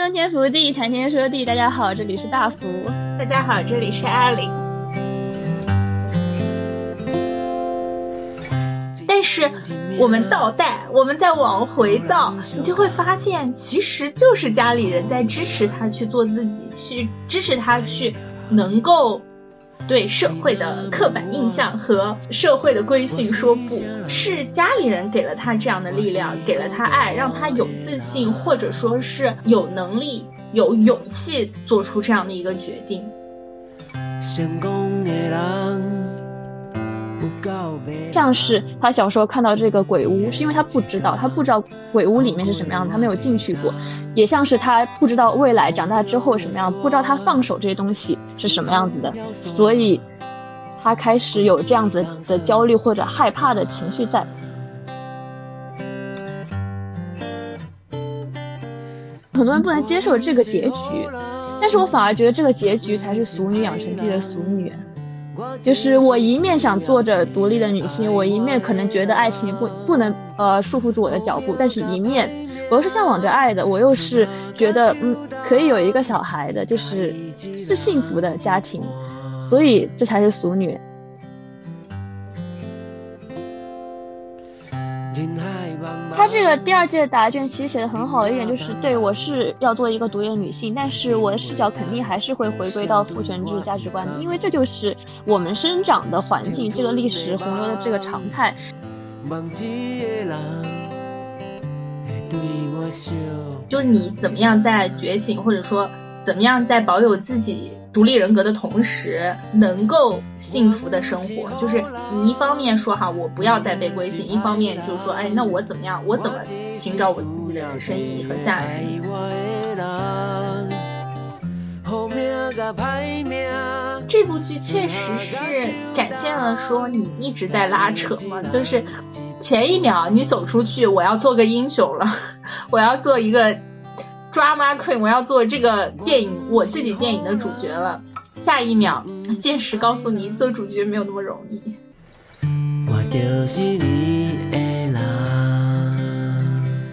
上天福地，谈天说地。大家好，这里是大福。大家好，这里是阿玲。但是我们倒带，我们再往回倒，你就会发现，其实就是家里人在支持他去做自己，去支持他去能够。对社会的刻板印象和社会的规训说不是家里人给了他这样的力量，给了他爱，让他有自信，或者说是有能力、有勇气做出这样的一个决定。像是他小时候看到这个鬼屋，是因为他不知道，他不知道鬼屋里面是什么样的，他没有进去过；也像是他不知道未来长大之后什么样，不知道他放手这些东西是什么样子的，所以他开始有这样子的焦虑或者害怕的情绪在。很多人不能接受这个结局，但是我反而觉得这个结局才是《俗女养成记》的俗女。就是我一面想做着独立的女性，我一面可能觉得爱情不不能呃束缚住我的脚步，但是一面我又是向往着爱的，我又是觉得嗯可以有一个小孩的，就是是幸福的家庭，所以这才是俗女。他这个第二届的答卷其实写的很好的一点就是，对我是要做一个独立的女性，但是我的视角肯定还是会回归到父权制价值观的，因为这就是我们生长的环境，这个历史洪流的这个常态。就是你怎么样在觉醒，或者说怎么样在保有自己。独立人格的同时，能够幸福的生活，就是你一方面说哈，我不要再被规训；一方面就是说，哎，那我怎么样？我怎么寻找我自己的人生意义和价值？这部剧确实是展现了说你一直在拉扯嘛，就是前一秒你走出去，我要做个英雄了，我要做一个。抓 m a queen，我要做这个电影我自己电影的主角了。下一秒，现实告诉你，做主角没有那么容易。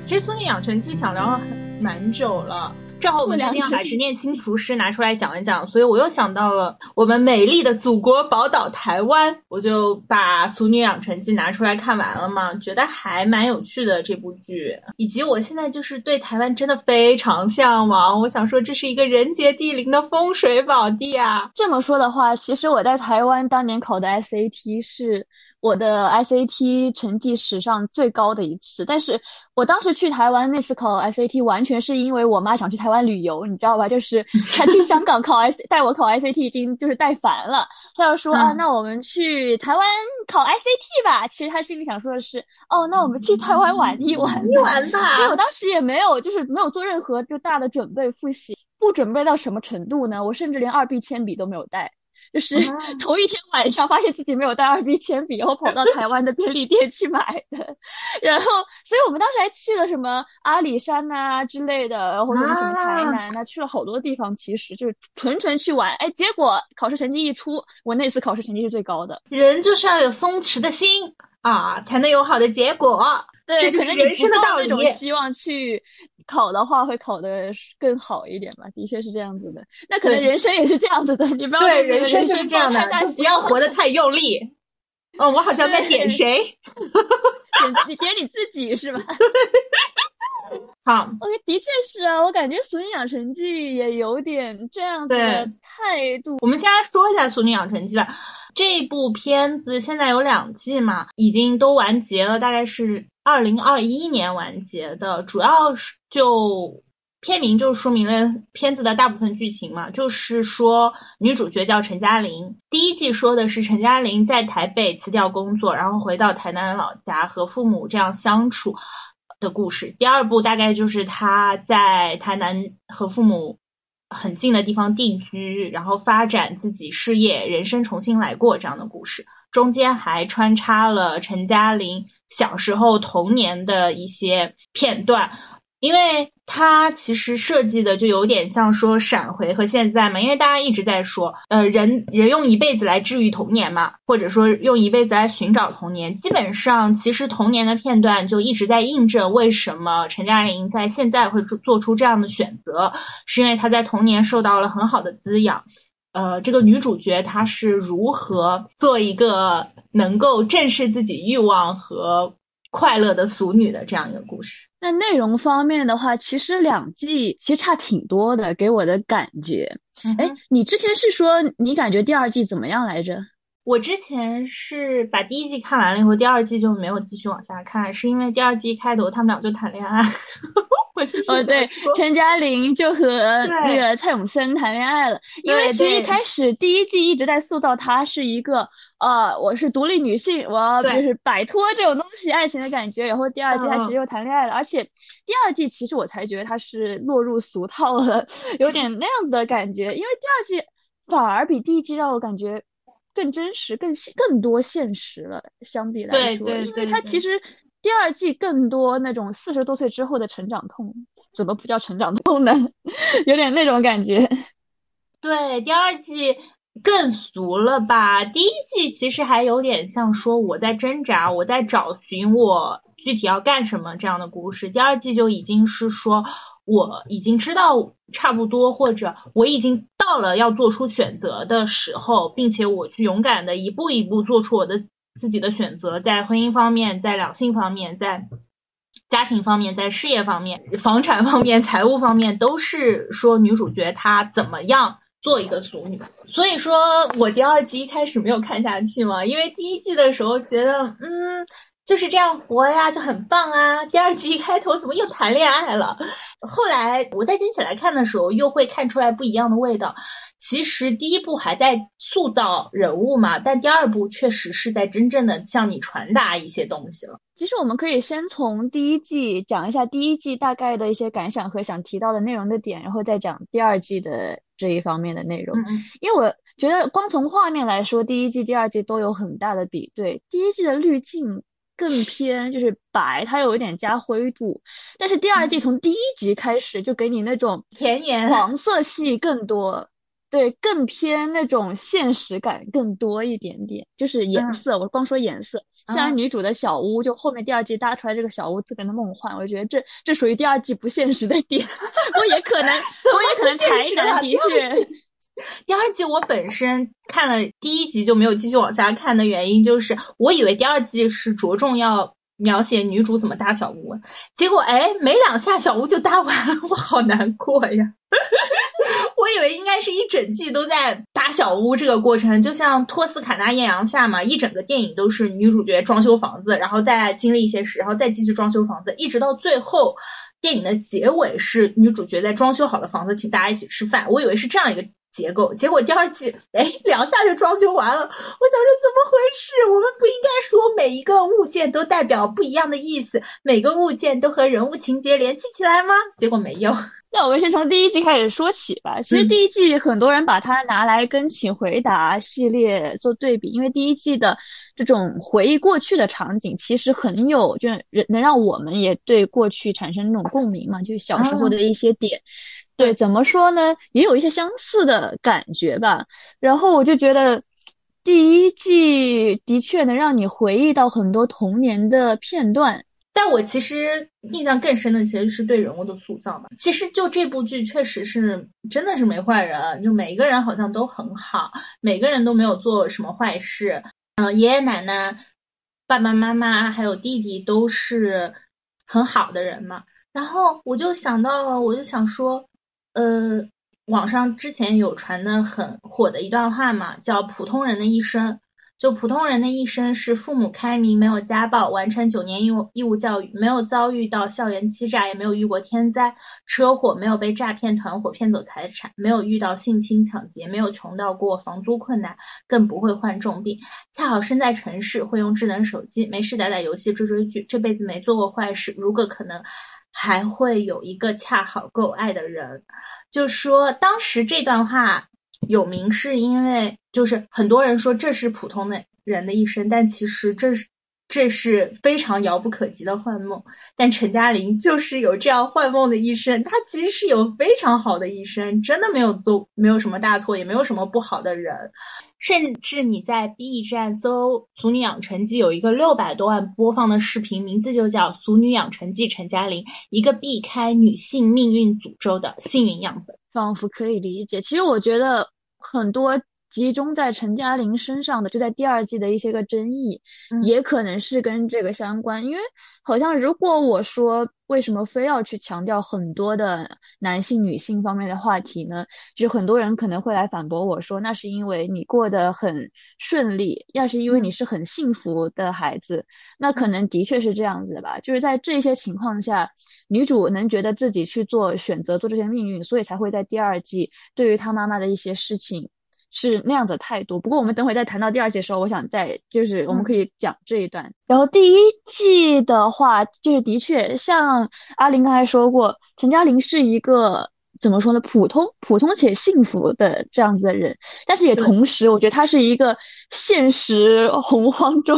其实《苏女养成记》想聊了蛮久了。正好我们今天要把《执念清除师》拿出来讲一讲，所以我又想到了我们美丽的祖国宝岛台湾，我就把《俗女养成记》拿出来看完了嘛，觉得还蛮有趣的这部剧，以及我现在就是对台湾真的非常向往，我想说这是一个人杰地灵的风水宝地啊。这么说的话，其实我在台湾当年考的 SAT 是。我的 SAT 成绩史上最高的一次，但是我当时去台湾那次考 SAT，完全是因为我妈想去台湾旅游，你知道吧？就是她去香港考 S，带我考 SAT 已经就是带烦了，她要说啊，那我们去台湾考 SAT 吧。其实她心里想说的是，哦，那我们去台湾玩一玩，一玩吧。所以我当时也没有，就是没有做任何就大的准备复习，不准备到什么程度呢？我甚至连二 B 铅笔都没有带。就是 头一天晚上发现自己没有带二 B 铅笔，然后跑到台湾的便利店去买的。然后，所以我们当时还去了什么阿里山呐之类的，然后什么什么台南呐，去了好多地方。其实就是纯纯去玩。哎，结果考试成绩一出，我那次考试成绩是最高的。人就是要有松弛的心啊，才能有好的结果。对，这就是人生的道理。希望去。考的话会考的更好一点吧，的确是这样子的。那可能人生也是这样子的，你不要对人生就是这样的，就不要活得 太用力。哦，我好像在点谁？点你点你自己是吧？好的确是啊，我感觉《俗女养成记》也有点这样子的态度。我们先来说一下《俗女养成记》吧。这部片子现在有两季嘛，已经都完结了，大概是。二零二一年完结的，主要是就片名就说明了片子的大部分剧情嘛，就是说女主角叫陈嘉玲。第一季说的是陈嘉玲在台北辞掉工作，然后回到台南的老家和父母这样相处的故事。第二部大概就是他在台南和父母很近的地方定居，然后发展自己事业，人生重新来过这样的故事。中间还穿插了陈嘉玲。小时候童年的一些片段，因为它其实设计的就有点像说闪回和现在嘛，因为大家一直在说，呃，人人用一辈子来治愈童年嘛，或者说用一辈子来寻找童年，基本上其实童年的片段就一直在印证为什么陈嘉玲在现在会做做出这样的选择，是因为她在童年受到了很好的滋养。呃，这个女主角她是如何做一个能够正视自己欲望和快乐的俗女的这样一个故事？那内容方面的话，其实两季其实差挺多的，给我的感觉。哎，你之前是说你感觉第二季怎么样来着？我之前是把第一季看完了以后，第二季就没有继续往下看，是因为第二季开头他们俩就谈恋爱。哦，对，陈嘉玲就和那个蔡永森谈恋爱了。因为其实一开始第一季一直在塑造她是一个，呃，我是独立女性，我要就是摆脱这种东西爱情的感觉。然后第二季她其实又谈恋爱了，而且第二季其实我才觉得她是落入俗套了，有点那样子的感觉。因为第二季反而比第一季让我感觉更真实、更更多现实了，相比来说，因为它其实。第二季更多那种四十多岁之后的成长痛，怎么不叫成长痛呢？有点那种感觉。对，第二季更俗了吧？第一季其实还有点像说我在挣扎，我在找寻我具体要干什么这样的故事。第二季就已经是说我已经知道差不多，或者我已经到了要做出选择的时候，并且我去勇敢的一步一步做出我的。自己的选择，在婚姻方面，在两性方面，在家庭方面，在事业方面、房产方面、财务方面，都是说女主角她怎么样做一个俗女。所以说我第二季一开始没有看下去嘛，因为第一季的时候觉得，嗯。就是这样活呀，就很棒啊！第二季一开头怎么又谈恋爱了？后来我再捡起来看的时候，又会看出来不一样的味道。其实第一部还在塑造人物嘛，但第二部确实是在真正的向你传达一些东西了。其实我们可以先从第一季讲一下第一季大概的一些感想和想提到的内容的点，然后再讲第二季的这一方面的内容。因为我觉得光从画面来说，第一季、第二季都有很大的比对。第一季的滤镜。更偏就是白，它有一点加灰度，但是第二季从第一集开始就给你那种田园黄色系更多，对，更偏那种现实感更多一点点，就是颜色，我光说颜色，像女主的小屋，就后面第二季搭出来这个小屋特别的梦幻，我觉得这这属于第二季不现实的点，我也可能，我也可能台男的确。第二季我本身看了第一集就没有继续往下看的原因，就是我以为第二季是着重要描写女主怎么搭小屋，结果哎没两下小屋就搭完了，我好难过呀！我以为应该是一整季都在搭小屋这个过程，就像托斯卡纳艳阳下嘛，一整个电影都是女主角装修房子，然后再经历一些事，然后再继续装修房子，一直到最后电影的结尾是女主角在装修好的房子请大家一起吃饭，我以为是这样一个。结构结果第二季哎两下就装修完了，我想说怎么回事？我们不应该说每一个物件都代表不一样的意思，每个物件都和人物情节联系起来吗？结果没有。那我们先从第一季开始说起吧。其实第一季很多人把它拿来跟《请回答》系列做对比，因为第一季的这种回忆过去的场景其实很有，就能让我们也对过去产生那种共鸣嘛，就是小时候的一些点。对，怎么说呢？也有一些相似的感觉吧。然后我就觉得，第一季的确能让你回忆到很多童年的片段。但我其实印象更深的，其实是对人物的塑造嘛。其实就这部剧，确实是真的是没坏人，就每一个人好像都很好，每个人都没有做什么坏事。嗯，爷爷奶奶、爸爸妈妈还有弟弟都是很好的人嘛。然后我就想到了，我就想说。呃，网上之前有传的很火的一段话嘛，叫“普通人的一生”。就普通人的一生是父母开明，没有家暴，完成九年义务义务教育，没有遭遇到校园欺诈，也没有遇过天灾车祸，没有被诈骗团伙骗走财产，没有遇到性侵抢劫，没有穷到过房租困难，更不会患重病。恰好身在城市，会用智能手机，没事打打游戏，追追剧，这辈子没做过坏事。如果可能。还会有一个恰好够爱的人，就说当时这段话有名，是因为就是很多人说这是普通的人的一生，但其实这是这是非常遥不可及的幻梦。但陈嘉玲就是有这样幻梦的一生，她其实是有非常好的一生，真的没有做没有什么大错，也没有什么不好的人。甚至你在 B 站搜《俗女养成记》，有一个六百多万播放的视频，名字就叫《俗女养成记》，陈嘉玲一个避开女性命运诅咒的幸运样本，仿佛可以理解。其实我觉得很多。集中在陈嘉玲身上的，就在第二季的一些个争议，也可能是跟这个相关。因为好像如果我说为什么非要去强调很多的男性、女性方面的话题呢？就很多人可能会来反驳我说，那是因为你过得很顺利，要是因为你是很幸福的孩子，那可能的确是这样子的吧。就是在这些情况下，女主能觉得自己去做选择、做这些命运，所以才会在第二季对于她妈妈的一些事情。是那样的态度。不过我们等会再谈到第二季的时候，我想再就是我们可以讲这一段。然后第一季的话，就是的确像阿林刚才说过，陈嘉玲是一个怎么说呢？普通、普通且幸福的这样子的人，但是也同时，我觉得他是一个现实 洪荒中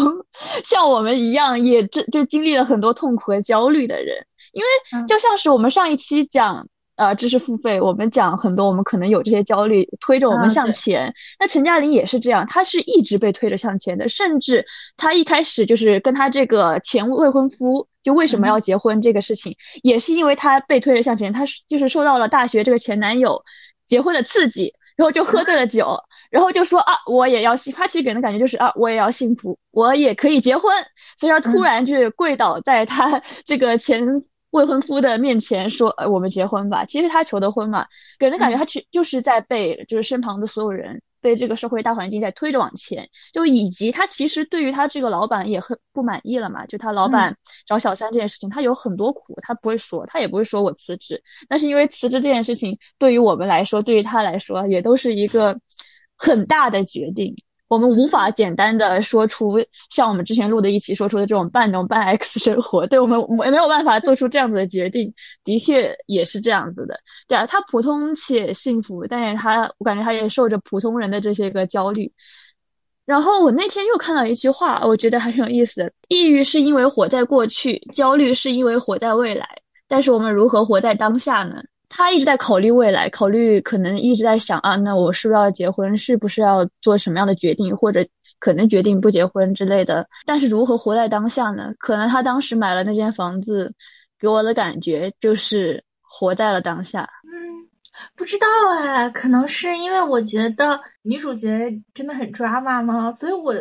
像我们一样，也这就经历了很多痛苦和焦虑的人。因为就像是我们上一期讲。呃，知识付费，我们讲很多，我们可能有这些焦虑，推着我们向前。那陈嘉玲也是这样，她是一直被推着向前的，甚至她一开始就是跟她这个前未婚夫，就为什么要结婚这个事情，也是因为她被推着向前，她是就是受到了大学这个前男友结婚的刺激，然后就喝醉了酒，然后就说啊，我也要幸，她其实给人的感觉就是啊，我也要幸福，我也可以结婚，所以她突然就是跪倒在她这个前。未婚夫的面前说：“呃，我们结婚吧。”其实他求的婚嘛，给人感觉他其就是在被就是身旁的所有人被这个社会大环境在推着往前，就以及他其实对于他这个老板也很不满意了嘛。就他老板找小三这件事情，他有很多苦，他不会说，他也不会说我辞职。但是因为辞职这件事情，对于我们来说，对于他来说，也都是一个很大的决定。我们无法简单的说出像我们之前录的一期说出的这种半农半 X 生活，对我们没没有办法做出这样子的决定，的确也是这样子的。对啊，他普通且幸福，但是他我感觉他也受着普通人的这些个焦虑。然后我那天又看到一句话，我觉得还挺有意思的：抑郁是因为活在过去，焦虑是因为活在未来。但是我们如何活在当下呢？他一直在考虑未来，考虑可能一直在想啊，那我是不是要结婚？是不是要做什么样的决定？或者可能决定不结婚之类的。但是如何活在当下呢？可能他当时买了那间房子，给我的感觉就是活在了当下。嗯，不知道哎，可能是因为我觉得女主角真的很抓马吗？所以我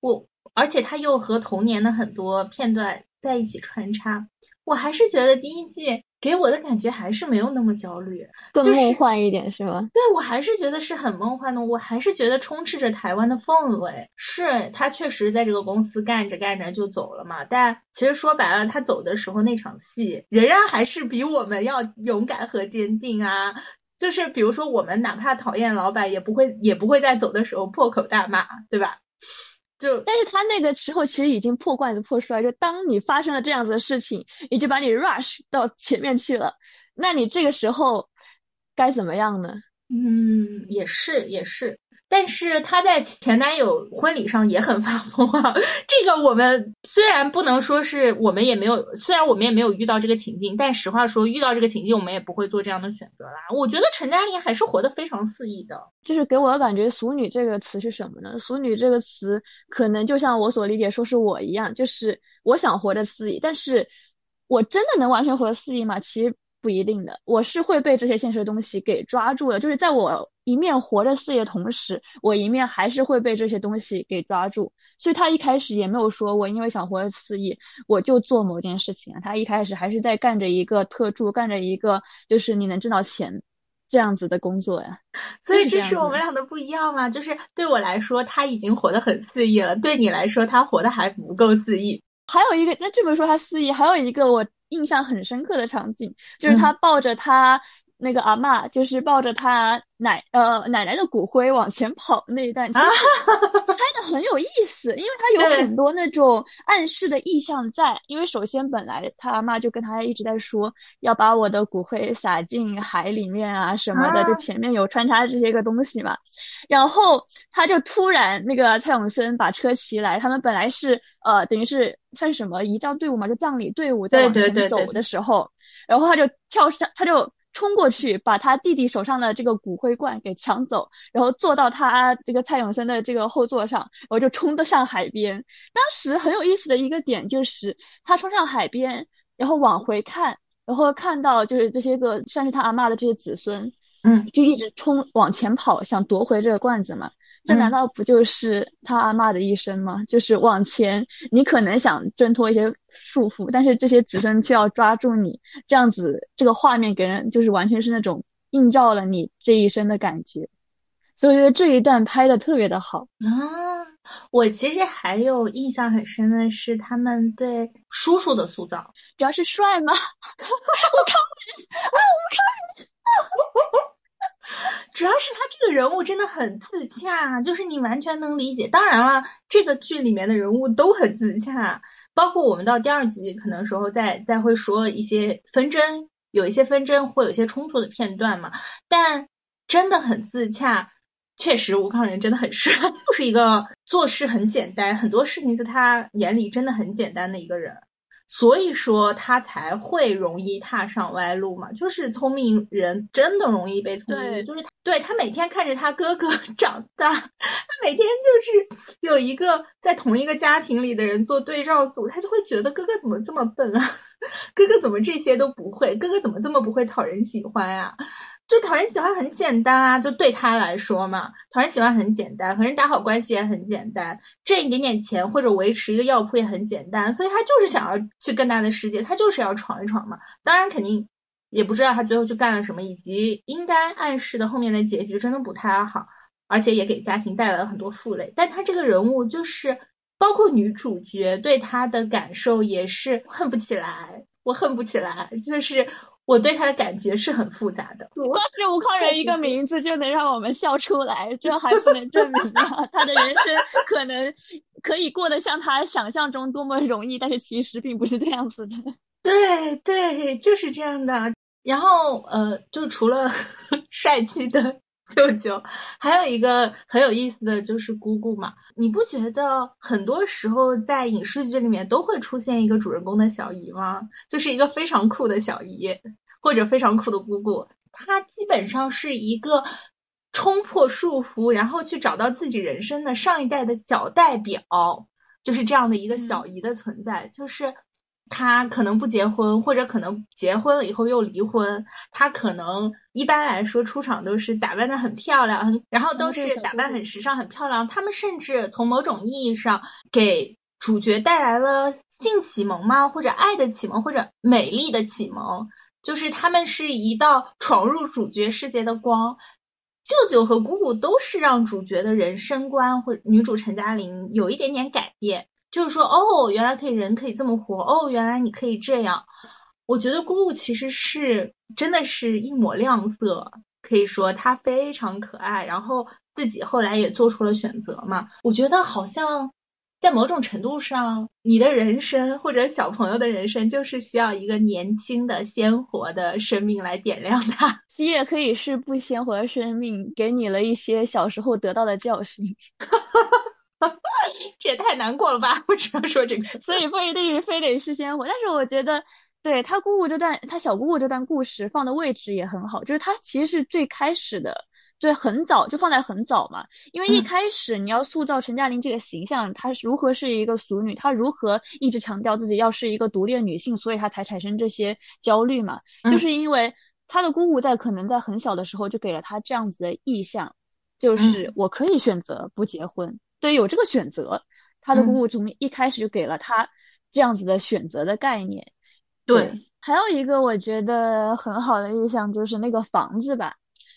我，而且他又和童年的很多片段在一起穿插，我还是觉得第一季。给我的感觉还是没有那么焦虑，更梦幻一点是吗？对，我还是觉得是很梦幻的，我还是觉得充斥着台湾的氛围。是他确实在这个公司干着干着就走了嘛？但其实说白了，他走的时候那场戏，仍然还是比我们要勇敢和坚定啊！就是比如说，我们哪怕讨厌老板，也不会也不会在走的时候破口大骂，对吧？就，但是他那个时候其实已经破罐子破摔，就当你发生了这样子的事情，已经把你 rush 到前面去了，那你这个时候该怎么样呢？嗯，也是，也是。但是他在前男友婚礼上也很发疯啊！这个我们虽然不能说是我们也没有，虽然我们也没有遇到这个情境，但实话说，遇到这个情境，我们也不会做这样的选择啦。我觉得陈嘉玲还是活得非常肆意的。就是给我的感觉，“俗女”这个词是什么呢？“俗女”这个词可能就像我所理解，说是我一样，就是我想活得肆意，但是我真的能完全活得肆意吗？其实。不一定的，我是会被这些现实的东西给抓住的。就是在我一面活着事业的同时，我一面还是会被这些东西给抓住。所以他一开始也没有说我因为想活得肆意，我就做某件事情啊。他一开始还是在干着一个特助，干着一个就是你能挣到钱这样子的工作呀。所以这是我们俩的不一样嘛？就是对我来说他已经活得很肆意了，对你来说他活得还不够肆意。还有一个，那这么说他肆意，还有一个我。印象很深刻的场景，就是他抱着他那个阿嬷就是抱着他奶呃奶奶的骨灰往前跑那一段，其 实拍的很有意思，因为它有很多那种暗示的意象在。因为首先本来他阿嬷就跟他一直在说要把我的骨灰撒进海里面啊什么的，就前面有穿插这些个东西嘛。然后他就突然那个蔡永森把车骑来，他们本来是呃等于是算什么仪仗队伍嘛，就葬礼队伍在往前走的时候，然后他就跳上他就。冲过去把他弟弟手上的这个骨灰罐给抢走，然后坐到他这个蔡永森的这个后座上，然后就冲得上海边。当时很有意思的一个点就是他冲上海边，然后往回看，然后看到就是这些个算是他阿妈的这些子孙，嗯，就一直冲往前跑，想夺回这个罐子嘛。这难道不就是他阿妈的一生吗？就是往前，你可能想挣脱一些束缚，但是这些子孙却要抓住你，这样子，这个画面给人就是完全是那种映照了你这一生的感觉。所以我觉得这一段拍的特别的好啊！我其实还有印象很深的是他们对叔叔的塑造，主要是帅吗？我看不见啊！我看不见。主要是他这个人物真的很自洽，就是你完全能理解。当然了，这个剧里面的人物都很自洽，包括我们到第二集可能时候再再会说一些纷争，有一些纷争或有一些冲突的片段嘛。但真的很自洽，确实吴康仁真的很帅，就是一个做事很简单，很多事情在他眼里真的很简单的一个人。所以说他才会容易踏上歪路嘛，就是聪明人真的容易被聪明，就是对他每天看着他哥哥 长大，他每天就是有一个在同一个家庭里的人做对照组，他就会觉得哥哥怎么这么笨啊，哥哥怎么这些都不会，哥哥怎么这么不会讨人喜欢呀？就讨人喜欢很简单啊，就对他来说嘛，讨人喜欢很简单，和人打好关系也很简单，挣一点点钱或者维持一个药铺也很简单，所以他就是想要去更大的世界，他就是要闯一闯嘛。当然肯定也不知道他最后去干了什么，以及应该暗示的后面的结局真的不太好，而且也给家庭带来了很多负累。但他这个人物就是，包括女主角对他的感受也是恨不起来，我恨不起来，就是。我对他的感觉是很复杂的。光是吴康仁一个名字就能让我们笑出来，这还不能证明啊，他的人生可能可以过得像他想象中多么容易，但是其实并不是这样子的。对对，就是这样的。然后呃，就除了 帅气的。舅舅，还有一个很有意思的就是姑姑嘛。你不觉得很多时候在影视剧里面都会出现一个主人公的小姨吗？就是一个非常酷的小姨，或者非常酷的姑姑。她基本上是一个冲破束缚，然后去找到自己人生的上一代的小代表，就是这样的一个小姨的存在，就是。他可能不结婚，或者可能结婚了以后又离婚。他可能一般来说出场都是打扮的很漂亮，然后都是打扮很时尚、很漂亮。他们甚至从某种意义上给主角带来了性启蒙吗？或者爱的启蒙，或者美丽的启蒙？就是他们是一道闯入主角世界的光。舅舅和姑姑都是让主角的人生观或女主陈嘉玲有一点点改变。就是说，哦，原来可以人可以这么活，哦，原来你可以这样。我觉得姑姑其实是真的是一抹亮色，可以说她非常可爱，然后自己后来也做出了选择嘛。我觉得好像在某种程度上，你的人生或者小朋友的人生，就是需要一个年轻的鲜活的生命来点亮它。也可以是不鲜活的生命，给你了一些小时候得到的教训。这也太难过了吧！我只能说这个，所以不一定非得是鲜活。但是我觉得，对他姑姑这段，他小姑姑这段故事放的位置也很好，就是他其实是最开始的，对，很早就放在很早嘛。因为一开始你要塑造陈嘉玲这个形象，她是如何是一个俗女，她如何一直强调自己要是一个独立的女性，所以她才产生这些焦虑嘛。就是因为她的姑姑在可能在很小的时候就给了她这样子的意向，就是我可以选择不结婚。对，有这个选择，他的姑姑从一开始就给了他这样子的选择的概念。对，还有一个我觉得很好的印象就是那个房子吧，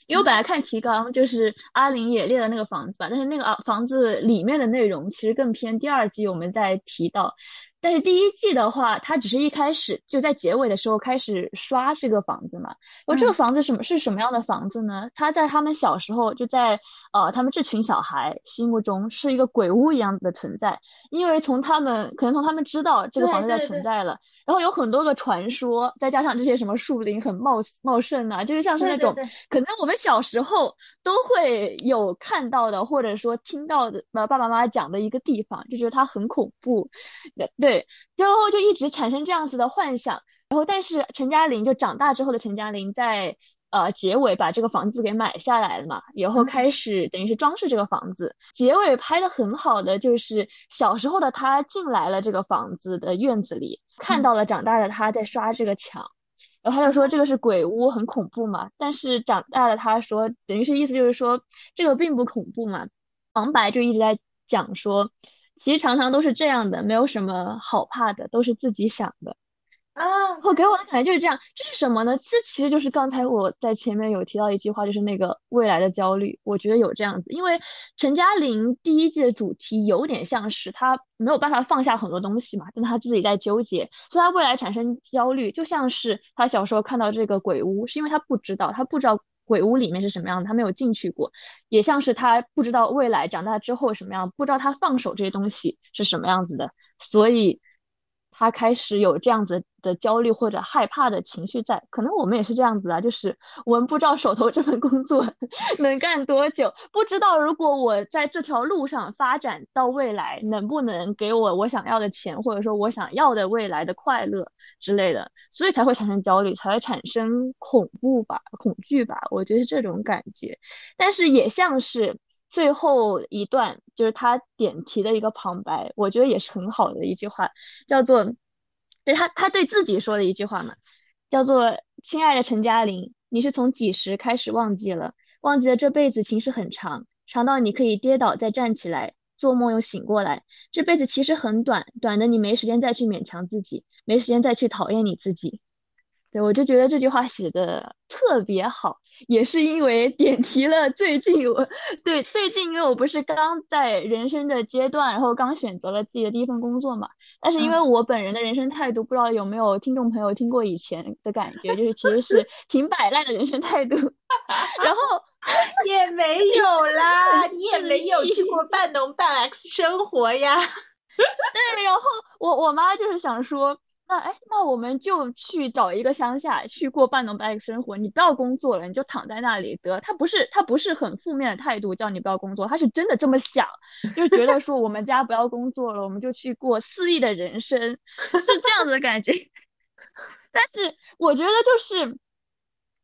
因为我本来看提纲就是阿玲也列了那个房子吧，但是那个啊房子里面的内容其实更偏第二季我们在提到，但是第一季的话，他只是一开始就在结尾的时候开始刷这个房子嘛。然后这个房子什么是什么样的房子呢？他在他们小时候就在呃他们这群小孩心目中是一个鬼屋一样的存在，因为从他们可能从他们知道这个房子在存在了，然后有很多个传说，再加上这些什么树林很茂茂盛啊，就是像是那种可能我们小时候都会有看到的，或者说听到的呃爸爸妈妈讲的一个地方，就觉得它很恐怖，对。对，之后就一直产生这样子的幻想，然后但是陈嘉玲就长大之后的陈嘉玲在呃结尾把这个房子给买下来了嘛，然后开始等于是装饰这个房子。结尾拍的很好的就是小时候的他进来了这个房子的院子里，看到了长大的他在刷这个墙，然后他就说这个是鬼屋，很恐怖嘛。但是长大的他说，等于是意思就是说这个并不恐怖嘛。旁白就一直在讲说。其实常常都是这样的，没有什么好怕的，都是自己想的啊。我给我的感觉就是这样，这是什么呢？这其实就是刚才我在前面有提到一句话，就是那个未来的焦虑。我觉得有这样子，因为陈嘉玲第一季的主题有点像是她没有办法放下很多东西嘛，但她自己在纠结，所以她未来产生焦虑，就像是她小时候看到这个鬼屋，是因为她不知道，她不知道。鬼屋里面是什么样的？他没有进去过，也像是他不知道未来长大之后什么样，不知道他放手这些东西是什么样子的，所以。他开始有这样子的焦虑或者害怕的情绪在，可能我们也是这样子啊，就是我们不知道手头这份工作 能干多久，不知道如果我在这条路上发展到未来，能不能给我我想要的钱，或者说我想要的未来的快乐之类的，所以才会产生焦虑，才会产生恐怖吧、恐惧吧，我觉得是这种感觉，但是也像是。最后一段就是他点题的一个旁白，我觉得也是很好的一句话，叫做对他他对自己说的一句话嘛，叫做亲爱的陈嘉玲，你是从几时开始忘记了？忘记了这辈子其实很长，长到你可以跌倒再站起来，做梦又醒过来。这辈子其实很短，短的你没时间再去勉强自己，没时间再去讨厌你自己。对，我就觉得这句话写的特别好，也是因为点题了。最近我对最近，因为我不是刚在人生的阶段，然后刚选择了自己的第一份工作嘛。但是因为我本人的人生态度，不知道有没有听众朋友听过以前的感觉，就是其实是 挺摆烂的人生态度。然后 也没 有啦，你也没有去过半农半 X 生活呀。对，然后我我妈就是想说。那哎，那我们就去找一个乡下去过半农半 X 生活。你不要工作了，你就躺在那里得。他不是他不是很负面的态度，叫你不要工作，他是真的这么想，就觉得说我们家不要工作了，我们就去过肆意的人生，是这样子的感觉。但是我觉得就是，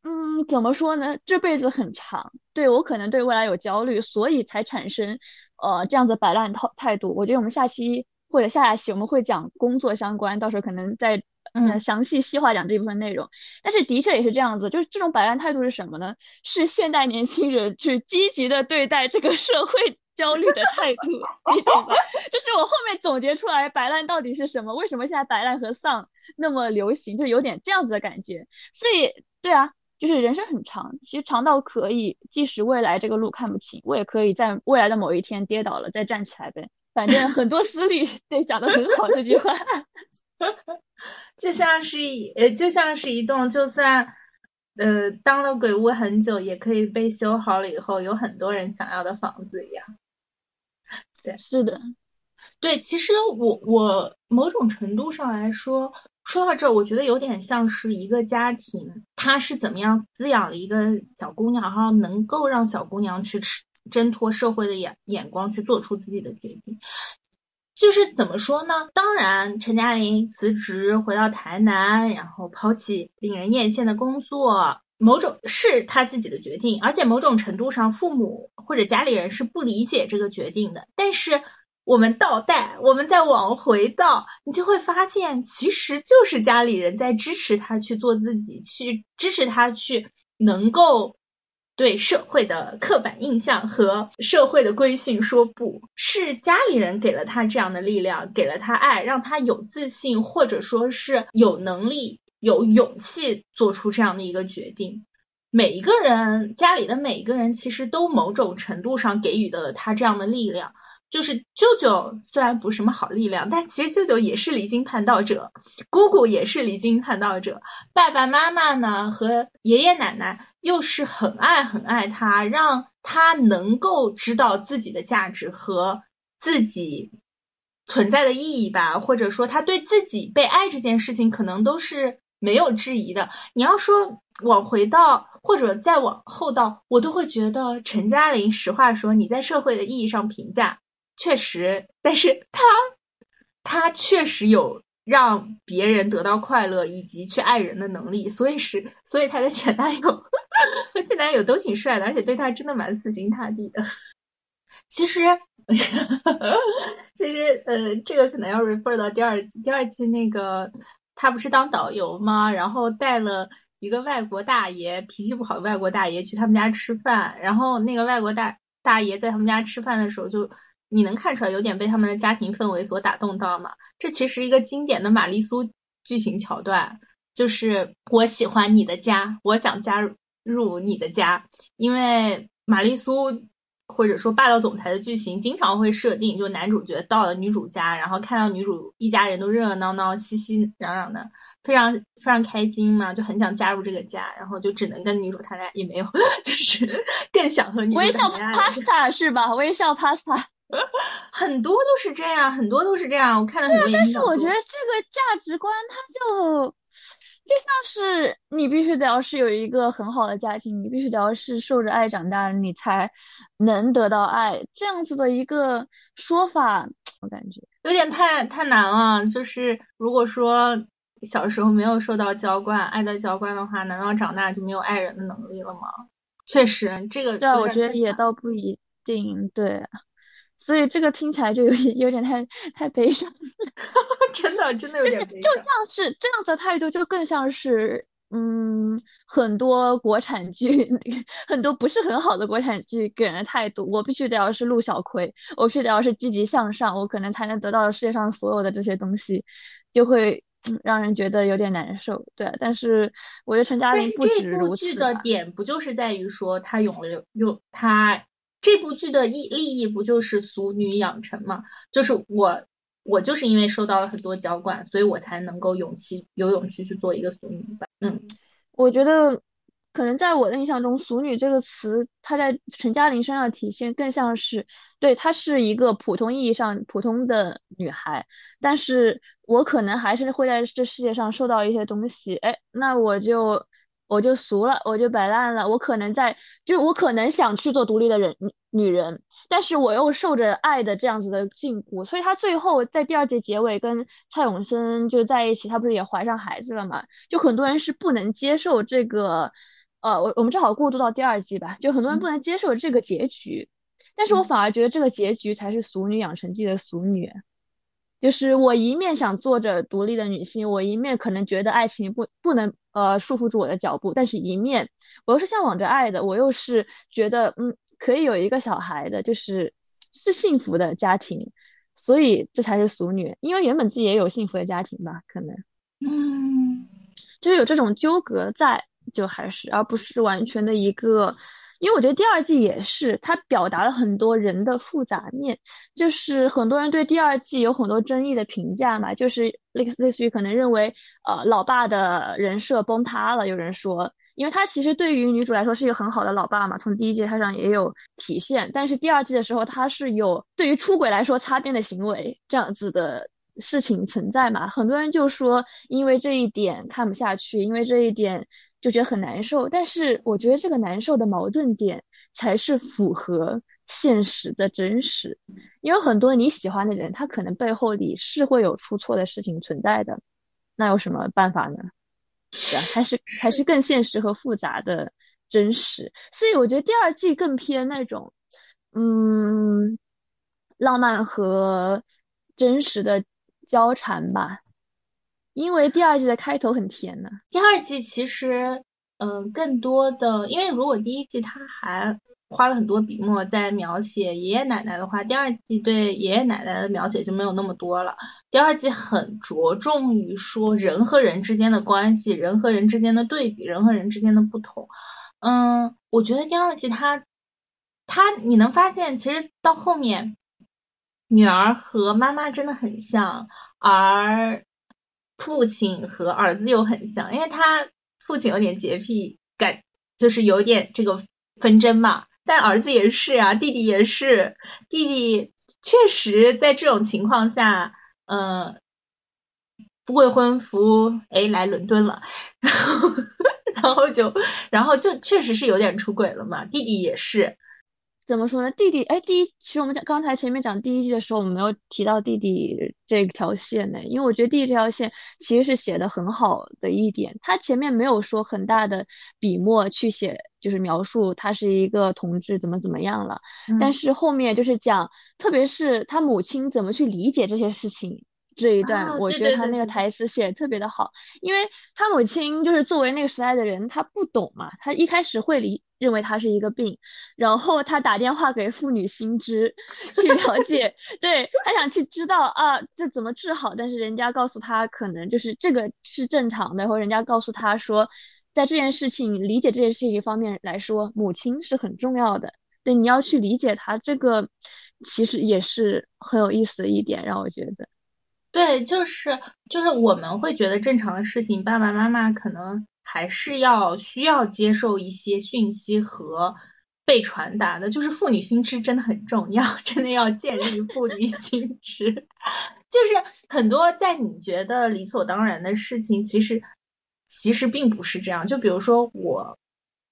嗯，怎么说呢？这辈子很长，对我可能对未来有焦虑，所以才产生呃这样子摆烂态态度。我觉得我们下期。或者下下期我们会讲工作相关，到时候可能再嗯详细细化讲这部分内容。但是的确也是这样子，就是这种摆烂态度是什么呢？是现代年轻人去积极的对待这个社会焦虑的态度，你懂吧？就是我后面总结出来摆烂到底是什么？为什么现在摆烂和丧那么流行？就有点这样子的感觉。所以对啊，就是人生很长，其实长到可以，即使未来这个路看不清，我也可以在未来的某一天跌倒了再站起来呗。反正很多思虑，对，讲的很好。这句话，就像是一呃，就像是一栋，就算呃当了鬼屋很久，也可以被修好了以后，有很多人想要的房子一样。对，是的，对。其实我我某种程度上来说，说到这，我觉得有点像是一个家庭，他是怎么样滋养了一个小姑娘，然后能够让小姑娘去吃。挣脱社会的眼眼光去做出自己的决定，就是怎么说呢？当然，陈嘉玲辞职回到台南，然后抛弃令人艳羡的工作，某种是他自己的决定，而且某种程度上，父母或者家里人是不理解这个决定的。但是我们倒带，我们再往回倒，你就会发现，其实就是家里人在支持他去做自己，去支持他去能够。对社会的刻板印象和社会的规训说不是家里人给了他这样的力量，给了他爱，让他有自信，或者说是有能力、有勇气做出这样的一个决定。每一个人家里的每一个人其实都某种程度上给予了他这样的力量，就是舅舅虽然不是什么好力量，但其实舅舅也是离经叛道者，姑姑也是离经叛道者，爸爸妈妈呢和爷爷奶奶又是很爱很爱他，让他能够知道自己的价值和自己存在的意义吧，或者说他对自己被爱这件事情可能都是没有质疑的。你要说往回到。或者再往后到，我都会觉得陈嘉玲，实话说，你在社会的意义上评价确实，但是他，他确实有让别人得到快乐以及去爱人的能力，所以是，所以他的前男友和现男友都挺帅的，而且对他真的蛮死心塌地的。其实，其实，呃，这个可能要 refer 到第二季，第二季那个他不是当导游吗？然后带了。一个外国大爷脾气不好的外国大爷去他们家吃饭，然后那个外国大大爷在他们家吃饭的时候，就你能看出来有点被他们的家庭氛围所打动到吗？这其实一个经典的玛丽苏剧情桥段，就是我喜欢你的家，我想加入你的家，因为玛丽苏。或者说霸道总裁的剧情经常会设定，就男主角到了女主家，然后看到女主一家人都热热闹闹、熙熙攘攘的，非常非常开心嘛，就很想加入这个家，然后就只能跟女主谈恋爱，也没有，就是更想和女主微笑 pasta 是吧？微笑 pasta，很多都是这样，很多都是这样。我看了很多，但是我觉得这个价值观它就。就像是你必须得要是有一个很好的家庭，你必须得要是受着爱长大，你才能得到爱，这样子的一个说法，我感觉有点太太难了。就是如果说小时候没有受到浇灌，爱的浇灌的话，难道长大就没有爱人的能力了吗？确实，这个对，我觉得也倒不一定，对。所以这个听起来就有点有点太太悲伤，真的真的有点悲伤。就像是这样子的态度，就更像是嗯，很多国产剧，很多不是很好的国产剧给人的态度。我必须得要是陆小葵，我必须得要是积极向上，我可能才能得到世界上所有的这些东西，就会 让人觉得有点难受。对，但是我觉得陈嘉玲不止如此。这部剧的点不就是在于说他永留有他。这部剧的意利益不就是俗女养成吗？就是我，我就是因为受到了很多娇惯，所以我才能够勇气有勇气去做一个俗女吧。嗯，我觉得可能在我的印象中，“俗女”这个词，它在陈嘉玲身上体现更像是，对她是一个普通意义上普通的女孩，但是我可能还是会在这世界上受到一些东西，哎，那我就。我就俗了，我就摆烂了。我可能在，就是我可能想去做独立的人女人，但是我又受着爱的这样子的禁锢，所以她最后在第二季结尾跟蔡永森就在一起，她不是也怀上孩子了嘛？就很多人是不能接受这个，呃，我我们正好过渡到第二季吧，就很多人不能接受这个结局，但是我反而觉得这个结局才是《俗女养成记》的俗女。就是我一面想做着独立的女性，我一面可能觉得爱情不不能呃束缚住我的脚步，但是一面我又是向往着爱的，我又是觉得嗯可以有一个小孩的，就是是幸福的家庭，所以这才是俗女，因为原本自己也有幸福的家庭吧，可能。嗯，就是有这种纠葛在，就还是而不是完全的一个。因为我觉得第二季也是，它表达了很多人的复杂面，就是很多人对第二季有很多争议的评价嘛，就是类类似于可能认为，呃，老爸的人设崩塌了。有人说，因为他其实对于女主来说是一个很好的老爸嘛，从第一季他上也有体现，但是第二季的时候他是有对于出轨来说擦边的行为这样子的事情存在嘛，很多人就说因为这一点看不下去，因为这一点。就觉得很难受，但是我觉得这个难受的矛盾点才是符合现实的真实，因为很多你喜欢的人，他可能背后里是会有出错的事情存在的，那有什么办法呢？对啊，还是还是更现实和复杂的真实，所以我觉得第二季更偏那种，嗯，浪漫和真实的交缠吧。因为第二季的开头很甜呢。第二季其实，嗯，更多的，因为如果第一季他还花了很多笔墨在描写爷爷奶奶的话，第二季对爷爷奶奶的描写就没有那么多了。第二季很着重于说人和人之间的关系，人和人之间的对比，人和人之间的不同。嗯，我觉得第二季它，它你能发现，其实到后面。女儿和妈妈真的很像，而父亲和儿子又很像，因为他父亲有点洁癖感，就是有点这个纷争嘛。但儿子也是啊，弟弟也是，弟弟确实在这种情况下，呃，未婚夫哎来伦敦了，然后然后就然后就确实是有点出轨了嘛，弟弟也是。怎么说呢？弟弟，哎，第一，其实我们讲刚才前面讲第一季的时候，我们没有提到弟弟这条线呢，因为我觉得弟弟这条线其实是写的很好的一点，他前面没有说很大的笔墨去写，就是描述他是一个同志怎么怎么样了，但是后面就是讲，特别是他母亲怎么去理解这些事情这一段，我觉得他那个台词写的特别的好，因为他母亲就是作为那个时代的人，他不懂嘛，他一开始会理。认为他是一个病，然后他打电话给妇女新知去了解，对他想去知道啊，这怎么治好？但是人家告诉他，可能就是这个是正常的，然后人家告诉他说，在这件事情理解这件事情方面来说，母亲是很重要的。对，你要去理解他，这个其实也是很有意思的一点，让我觉得，对，就是就是我们会觉得正常的事情，爸爸妈妈可能。还是要需要接受一些讯息和被传达的，就是父女心知真的很重要，真的要建立父女心知。就是很多在你觉得理所当然的事情，其实其实并不是这样。就比如说我，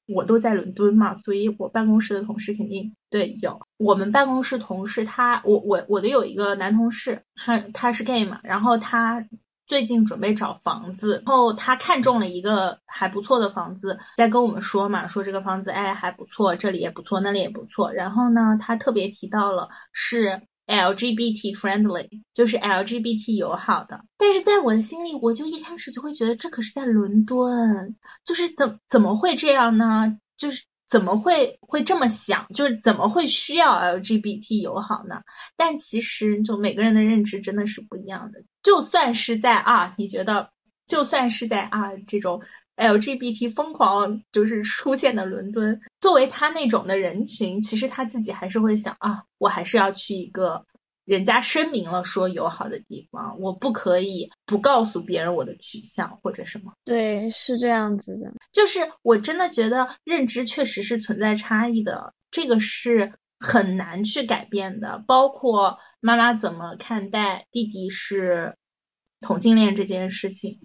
我都在伦敦嘛，所以我办公室的同事肯定对有我们办公室同事，他我我我的有一个男同事，他他是 gay 嘛，然后他。最近准备找房子，然后他看中了一个还不错的房子，在跟我们说嘛，说这个房子哎还不错，这里也不错，那里也不错。然后呢，他特别提到了是 LGBT friendly，就是 LGBT 友好的。但是在我的心里，我就一开始就会觉得这可是在伦敦，就是怎怎么会这样呢？就是。怎么会会这么想？就是怎么会需要 LGBT 友好呢？但其实就每个人的认知真的是不一样的。就算是在啊，你觉得就算是在啊这种 LGBT 疯狂就是出现的伦敦，作为他那种的人群，其实他自己还是会想啊，我还是要去一个。人家声明了说友好的地方，我不可以不告诉别人我的取向或者什么。对，是这样子的。就是我真的觉得认知确实是存在差异的，这个是很难去改变的。包括妈妈怎么看待弟弟是同性恋这件事情，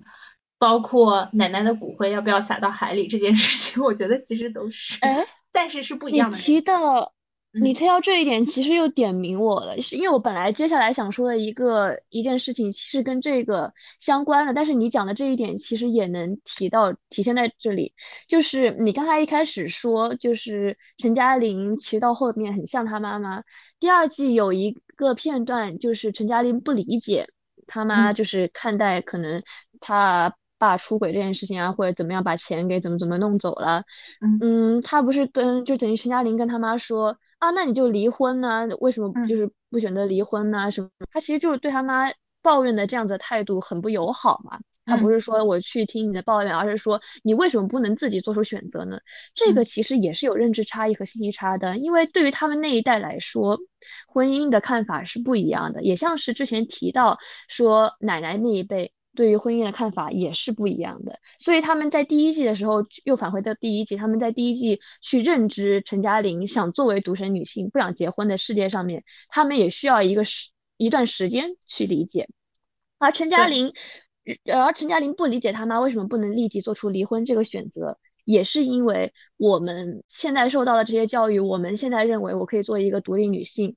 包括奶奶的骨灰要不要撒到海里这件事情，我觉得其实都是，哎，但是是不一样的。你提到。你提到这一点，其实又点明我了，是因为我本来接下来想说的一个一件事情是跟这个相关的，但是你讲的这一点其实也能提到体现在这里，就是你刚才一开始说，就是陈嘉玲其实到后面很像她妈妈。第二季有一个片段，就是陈嘉玲不理解他妈，就是看待可能他爸出轨这件事情啊，或者怎么样把钱给怎么怎么弄走了。嗯，他不是跟就等于陈嘉玲跟他妈说。啊，那你就离婚呢？为什么就是不选择离婚呢？什么？他其实就是对他妈抱怨的这样子的态度很不友好嘛。他不是说我去听你的抱怨，而是说你为什么不能自己做出选择呢？这个其实也是有认知差异和信息差的，因为对于他们那一代来说，婚姻的看法是不一样的。也像是之前提到说奶奶那一辈。对于婚姻的看法也是不一样的，所以他们在第一季的时候又返回到第一季，他们在第一季去认知陈嘉玲想作为独身女性不想结婚的世界上面，他们也需要一个时一段时间去理解。而陈嘉玲，而陈嘉玲不理解他妈为什么不能立即做出离婚这个选择，也是因为我们现在受到的这些教育，我们现在认为我可以做一个独立女性。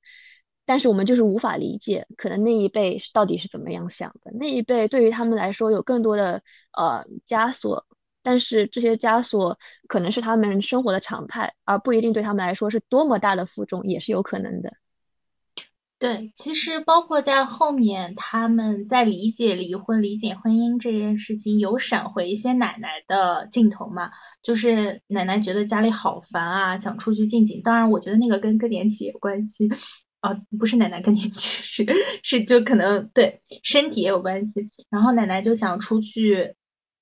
但是我们就是无法理解，可能那一辈到底是怎么样想的。那一辈对于他们来说有更多的呃枷锁，但是这些枷锁可能是他们生活的常态，而不一定对他们来说是多么大的负重，也是有可能的。对，其实包括在后面，他们在理解离婚、理解婚姻这件事情，有闪回一些奶奶的镜头嘛？就是奶奶觉得家里好烦啊，想出去静静。当然，我觉得那个跟更年期有关系。哦，不是奶奶更年期，是是就可能对身体也有关系。然后奶奶就想出去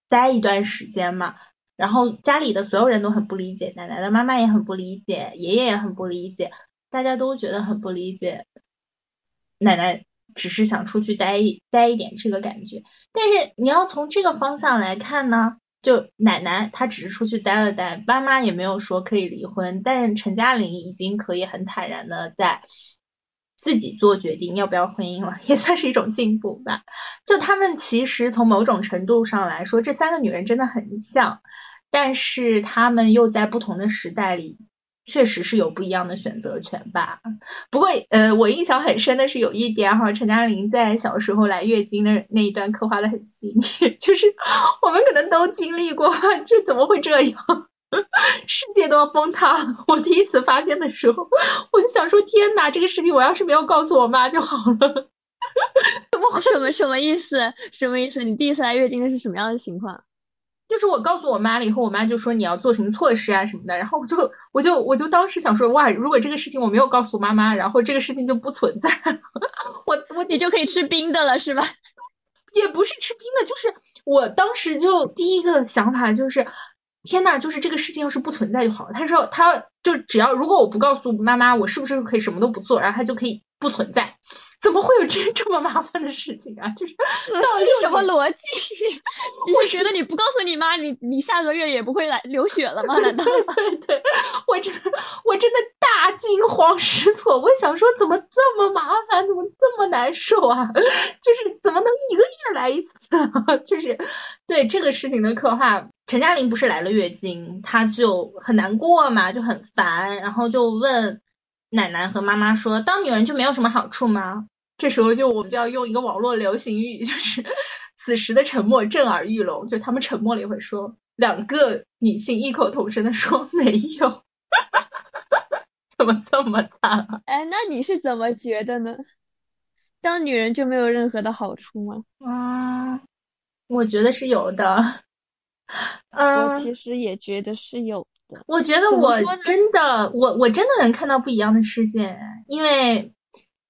待一段时间嘛，然后家里的所有人都很不理解，奶奶的妈妈也很不理解，爷爷也很不理解，大家都觉得很不理解。奶奶只是想出去待一待一点这个感觉。但是你要从这个方向来看呢，就奶奶她只是出去待了待，爸妈也没有说可以离婚，但陈嘉玲已经可以很坦然的在。自己做决定要不要婚姻了，也算是一种进步吧。就他们其实从某种程度上来说，这三个女人真的很像，但是他们又在不同的时代里，确实是有不一样的选择权吧。不过，呃，我印象很深的是有一点哈，陈嘉玲在小时候来月经的那一段刻画的很细腻，就是我们可能都经历过，这怎么会这样？世界都要崩塌了！我第一次发现的时候，我就想说：天哪，这个事情我要是没有告诉我妈就好了。怎么什么什么意思？什么意思？你第一次来月经的是什么样的情况？就是我告诉我妈了以后，我妈就说你要做什么措施啊什么的。然后我就我就我就当时想说：哇，如果这个事情我没有告诉妈妈，然后这个事情就不存在，我我你就可以吃冰的了，是吧？也不是吃冰的，就是我当时就第一个想法就是。天呐，就是这个事情要是不存在就好了。他说，他就只要如果我不告诉妈妈，我是不是可以什么都不做，然后他就可以不存在？怎么会有这 这么麻烦的事情啊？就是到底是什么逻辑？我觉得你不告诉你妈，你你下个月也不会来流血了吗？难道？对 对对，我真的我真的大惊慌失措。我想说，怎么这么麻烦？怎么这么难受啊？就是怎么能一个月来一次？啊就是对这个事情的刻画。陈嘉玲不是来了月经，她就很难过嘛，就很烦，然后就问奶奶和妈妈说：“当女人就没有什么好处吗？”这时候就我们就要用一个网络流行语，就是此时的沉默震耳欲聋。就他们沉默了一会，说两个女性异口同声的说：“没有。”怎么这么惨？啊哎，那你是怎么觉得呢？当女人就没有任何的好处吗？啊，我觉得是有的。嗯，我其实也觉得是有的。我觉得我真的，我我真的能看到不一样的世界，因为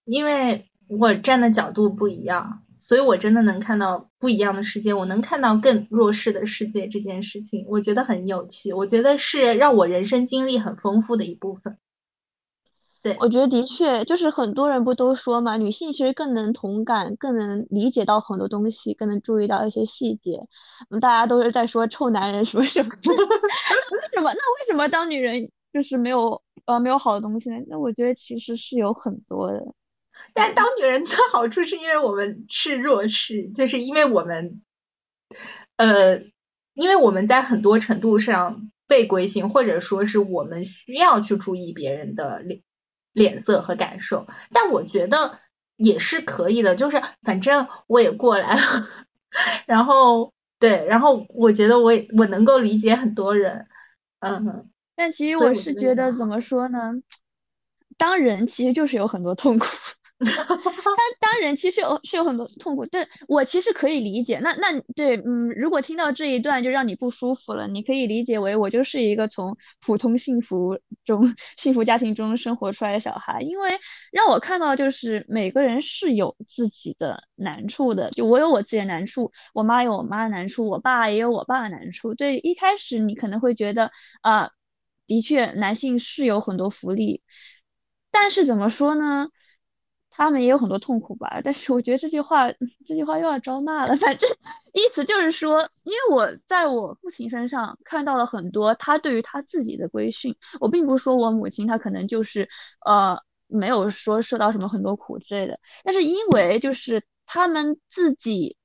因为我站的角度不一样，所以我真的能看到不一样的世界。我能看到更弱势的世界这件事情，我觉得很有趣。我觉得是让我人生经历很丰富的一部分。对，我觉得的确，就是很多人不都说嘛，女性其实更能同感，更能理解到很多东西，更能注意到一些细节。嗯，大家都是在说臭男人什么什么，为什么？那为什么当女人就是没有呃没有好的东西呢？那我觉得其实是有很多的。但当女人的好处是因为我们是弱势，就是因为我们，呃，因为我们在很多程度上被规训，或者说是我们需要去注意别人的脸。脸色和感受，但我觉得也是可以的。就是反正我也过来了，然后对，然后我觉得我我能够理解很多人，嗯。但其实我是觉得怎么说呢？当人其实就是有很多痛苦。他当然其实有是有很多痛苦，但我其实可以理解。那那对，嗯，如果听到这一段就让你不舒服了，你可以理解为我就是一个从普通幸福中幸福家庭中生活出来的小孩，因为让我看到就是每个人是有自己的难处的，就我有我自己的难处，我妈有我妈的难处，我爸也有我爸的难处。对，一开始你可能会觉得啊，的确男性是有很多福利，但是怎么说呢？他们也有很多痛苦吧，但是我觉得这句话，这句话又要招骂了。反正意思就是说，因为我在我父亲身上看到了很多他对于他自己的规训。我并不是说我母亲她可能就是呃没有说受到什么很多苦之类的，但是因为就是他们自己，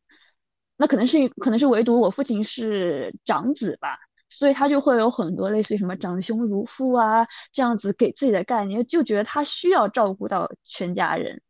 那可能是可能是唯独我父亲是长子吧。所以他就会有很多类似于什么长兄如父啊这样子给自己的概念，就觉得他需要照顾到全家人，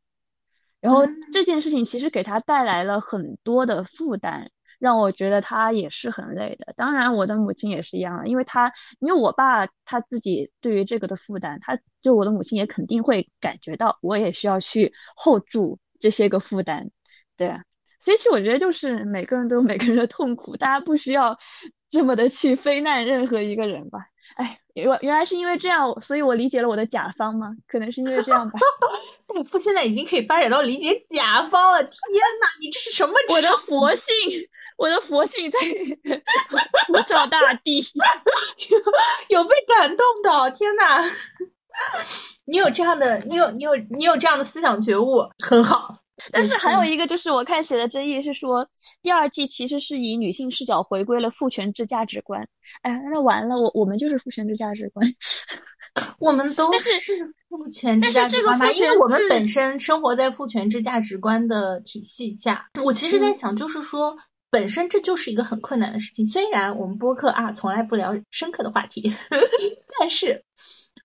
然后这件事情其实给他带来了很多的负担，让我觉得他也是很累的。当然，我的母亲也是一样的，因为他因为我爸他自己对于这个的负担，他就我的母亲也肯定会感觉到，我也需要去 hold 住这些个负担，对啊。所以其实我觉得就是每个人都有每个人的痛苦，大家不需要。这么的去非难任何一个人吧？哎，原原来是因为这样，所以我理解了我的甲方吗？可能是因为这样吧。大夫现在已经可以发展到理解甲方了。天哪，你这是什么？我的佛性，我的佛性在普照大地，有被感动的。天哪，你有这样的，你有你有你有这样的思想觉悟，很好。但是还有一个就是我看写的争议是说，第二季其实是以女性视角回归了父权制价值观。哎，那完了，我我们就是父权制价值观，我们都是父权制价值观因为我们本身生活在父权制价值观的体系下。我其实在想，就是说，本身这就是一个很困难的事情。虽然我们播客啊从来不聊深刻的话题，但是。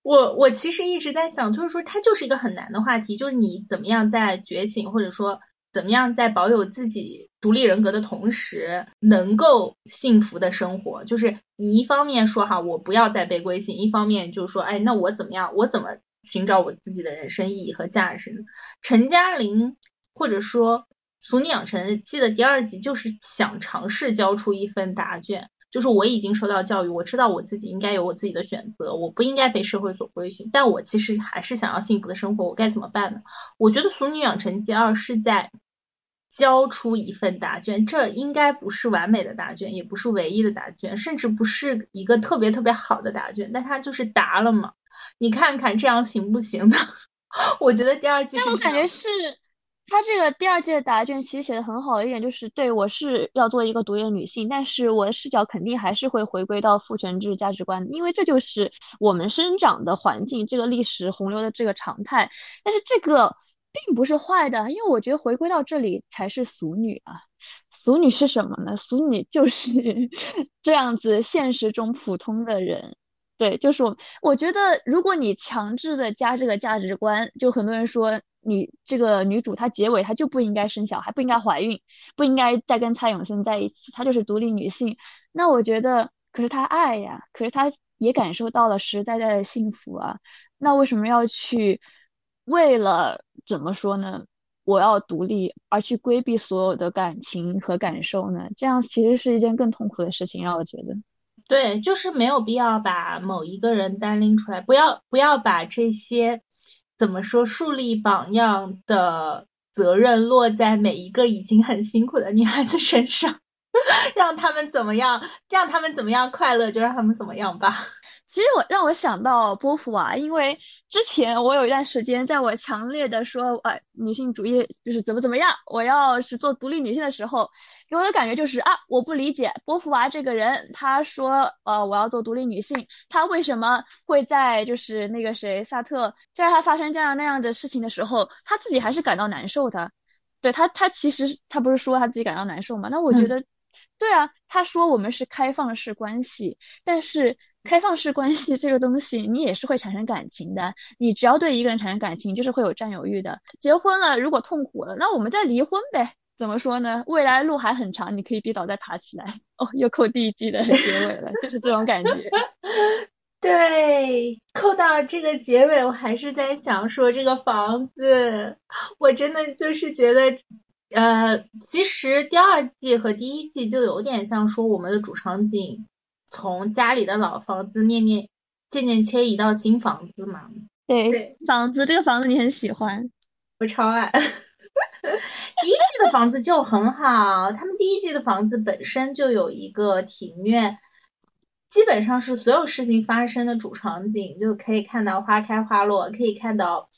我我其实一直在想，就是说它就是一个很难的话题，就是你怎么样在觉醒，或者说怎么样在保有自己独立人格的同时，能够幸福的生活。就是你一方面说哈，我不要再被规训；一方面就是说，哎，那我怎么样？我怎么寻找我自己的人生意义和价值呢？陈嘉玲或者说《俗女养成记》的第二集，就是想尝试交出一份答卷。就是我已经受到教育，我知道我自己应该有我自己的选择，我不应该被社会所规训。但我其实还是想要幸福的生活，我该怎么办呢？我觉得《俗女养成记二》是在交出一份答卷，这应该不是完美的答卷，也不是唯一的答卷，甚至不是一个特别特别好的答卷，但它就是答了嘛。你看看这样行不行呢？我觉得第二季是，我感觉是。他这个第二季的答卷其实写的很好一点就是，对我是要做一个独立的女性，但是我的视角肯定还是会回归到父权制价值观，因为这就是我们生长的环境，这个历史洪流的这个常态。但是这个并不是坏的，因为我觉得回归到这里才是俗女啊。俗女是什么呢？俗女就是 这样子，现实中普通的人。对，就是我。我觉得如果你强制的加这个价值观，就很多人说。你这个女主她结尾她就不应该生小孩，不应该怀孕，不应该再跟蔡永森在一起，她就是独立女性。那我觉得，可是她爱呀，可是她也感受到了实实在在的幸福啊。那为什么要去为了怎么说呢？我要独立而去规避所有的感情和感受呢？这样其实是一件更痛苦的事情，让我觉得。对，就是没有必要把某一个人单拎出来，不要不要把这些。怎么说？树立榜样的责任落在每一个已经很辛苦的女孩子身上，让他们怎么样？让他们怎么样快乐就让他们怎么样吧。其实我让我想到波伏娃，因为之前我有一段时间，在我强烈的说，呃，女性主义就是怎么怎么样，我要是做独立女性的时候，给我的感觉就是啊，我不理解波伏娃这个人，他说，呃，我要做独立女性，他为什么会在就是那个谁萨特，在他发生这样那样的事情的时候，他自己还是感到难受的。对他，他其实他不是说他自己感到难受嘛？那我觉得，对啊，他说我们是开放式关系，但是。开放式关系这个东西，你也是会产生感情的。你只要对一个人产生感情，就是会有占有欲的。结婚了，如果痛苦了，那我们再离婚呗。怎么说呢？未来路还很长，你可以跌倒再爬起来。哦，又扣第一季的 结尾了，就是这种感觉。对，扣到这个结尾，我还是在想说这个房子，我真的就是觉得，呃，其实第二季和第一季就有点像说我们的主场景。从家里的老房子面面渐渐迁移到新房子嘛？对，房子这个房子你很喜欢，我超爱。第一季的房子就很好，他们第一季的房子本身就有一个庭院，基本上是所有事情发生的主场景，就可以看到花开花落，可以看到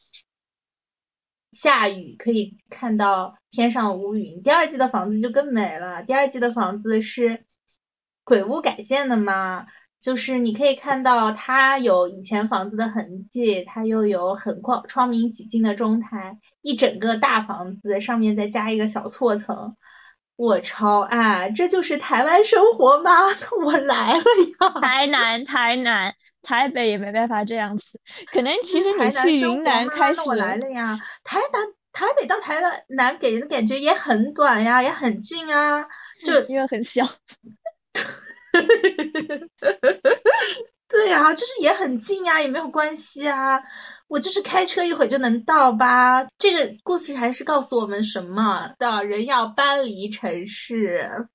下雨，可以看到天上乌云。第二季的房子就更美了，第二季的房子是。鬼屋改建的嘛，就是你可以看到它有以前房子的痕迹，它又有很光窗明几净的中台，一整个大房子上面再加一个小错层，我超爱，这就是台湾生活吗？我来了呀！台南、台南、台北也没办法这样子，可能其实你去云南开始，我来了呀！台南、台北到台南给人的感觉也很短呀，也很近啊，就因为很小。对呀，就是也很近呀，也没有关系啊。我就是开车一会就能到吧。这个故事还是告诉我们什么的？人要搬离城市。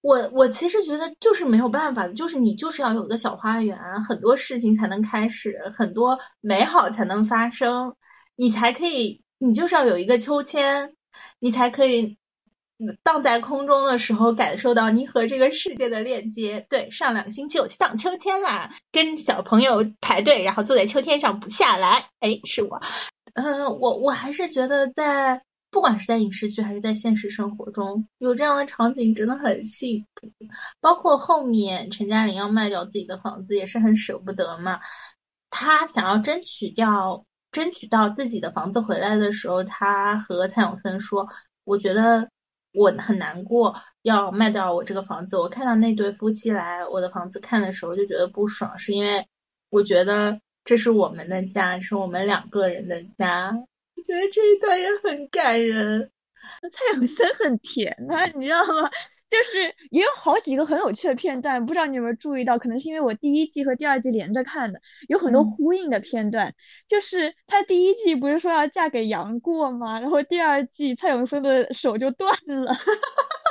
我我其实觉得就是没有办法，就是你就是要有个小花园，很多事情才能开始，很多美好才能发生，你才可以，你就是要有一个秋千，你才可以。荡在空中的时候，感受到你和这个世界的链接。对，上两个星期我去荡秋千啦，跟小朋友排队，然后坐在秋千上不下来。哎，是我。呃，我我还是觉得在不管是在影视剧还是在现实生活中，有这样的场景真的很幸福。包括后面陈嘉玲要卖掉自己的房子，也是很舍不得嘛。他想要争取掉。争取到自己的房子回来的时候，他和蔡永森说：“我觉得我很难过，要卖掉我这个房子。我看到那对夫妻来我的房子看的时候，就觉得不爽，是因为我觉得这是我们的家，是我们两个人的家。我觉得这一段也很感人。蔡永森很甜啊，你知道吗？”就是也有好几个很有趣的片段，不知道你有没有注意到？可能是因为我第一季和第二季连着看的，有很多呼应的片段。就是他第一季不是说要嫁给杨过吗？然后第二季蔡永森的手就断了。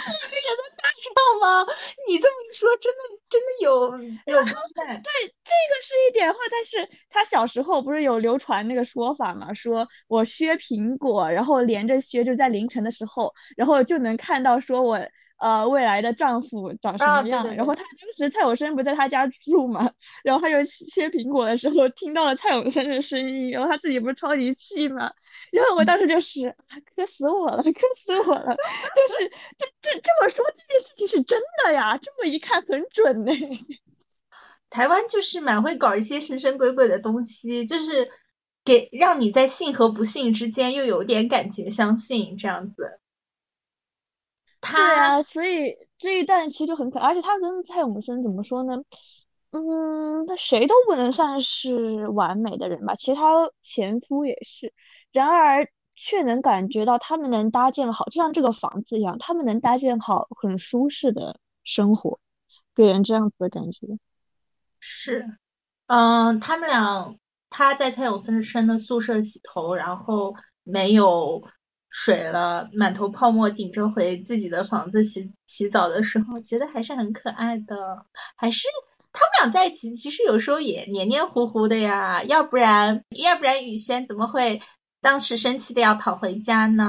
这个也能搭上吗？你这么一说，真的真的有有。对，这个是一点话，但是他小时候不是有流传那个说法嘛？说我削苹果，然后连着削，就在凌晨的时候，然后就能看到说我。呃，未来的丈夫长什么样？然后他当时蔡永生不在他家住嘛，然后他就切苹果的时候听到了蔡永生的声音，然后他自己不是超级气嘛，然后我当时就是磕死我了，磕死我了，就是这这这么说这件事情是真的呀，这么一看很准呢。台湾就是蛮会搞一些神神鬼鬼的东西，就是给让你在信和不信之间又有点感觉相信这样子。对啊，所以这一段其实就很可爱，而且他跟蔡永森怎么说呢？嗯，他谁都不能算是完美的人吧，其实他前夫也是，然而却能感觉到他们能搭建好，就像这个房子一样，他们能搭建好很舒适的生活，给人这样子的感觉。是，嗯，他们俩他在蔡永森的宿舍洗头，然后没有。水了，满头泡沫，顶着回自己的房子洗洗澡的时候，觉得还是很可爱的。还是他们俩在一起，其实有时候也黏黏糊糊的呀。要不然，要不然雨轩怎么会当时生气的要跑回家呢？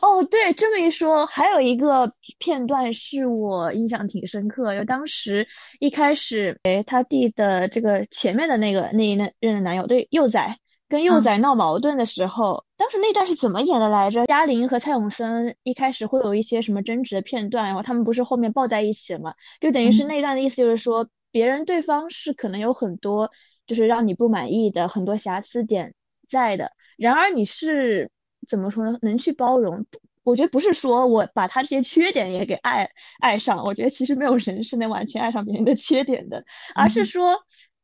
哦，对，这么一说，还有一个片段是我印象挺深刻，就当时一开始，哎，他弟的这个前面的那个那一任的男友，对，幼崽。跟幼崽闹矛盾的时候，当时那段是怎么演的来着？嘉玲和蔡永森一开始会有一些什么争执的片段，然后他们不是后面抱在一起了嘛？就等于是那段的意思就是说，别人对方是可能有很多就是让你不满意的很多瑕疵点在的，然而你是怎么说呢？能去包容？我觉得不是说我把他这些缺点也给爱爱上，我觉得其实没有人是能完全爱上别人的缺点的，而是说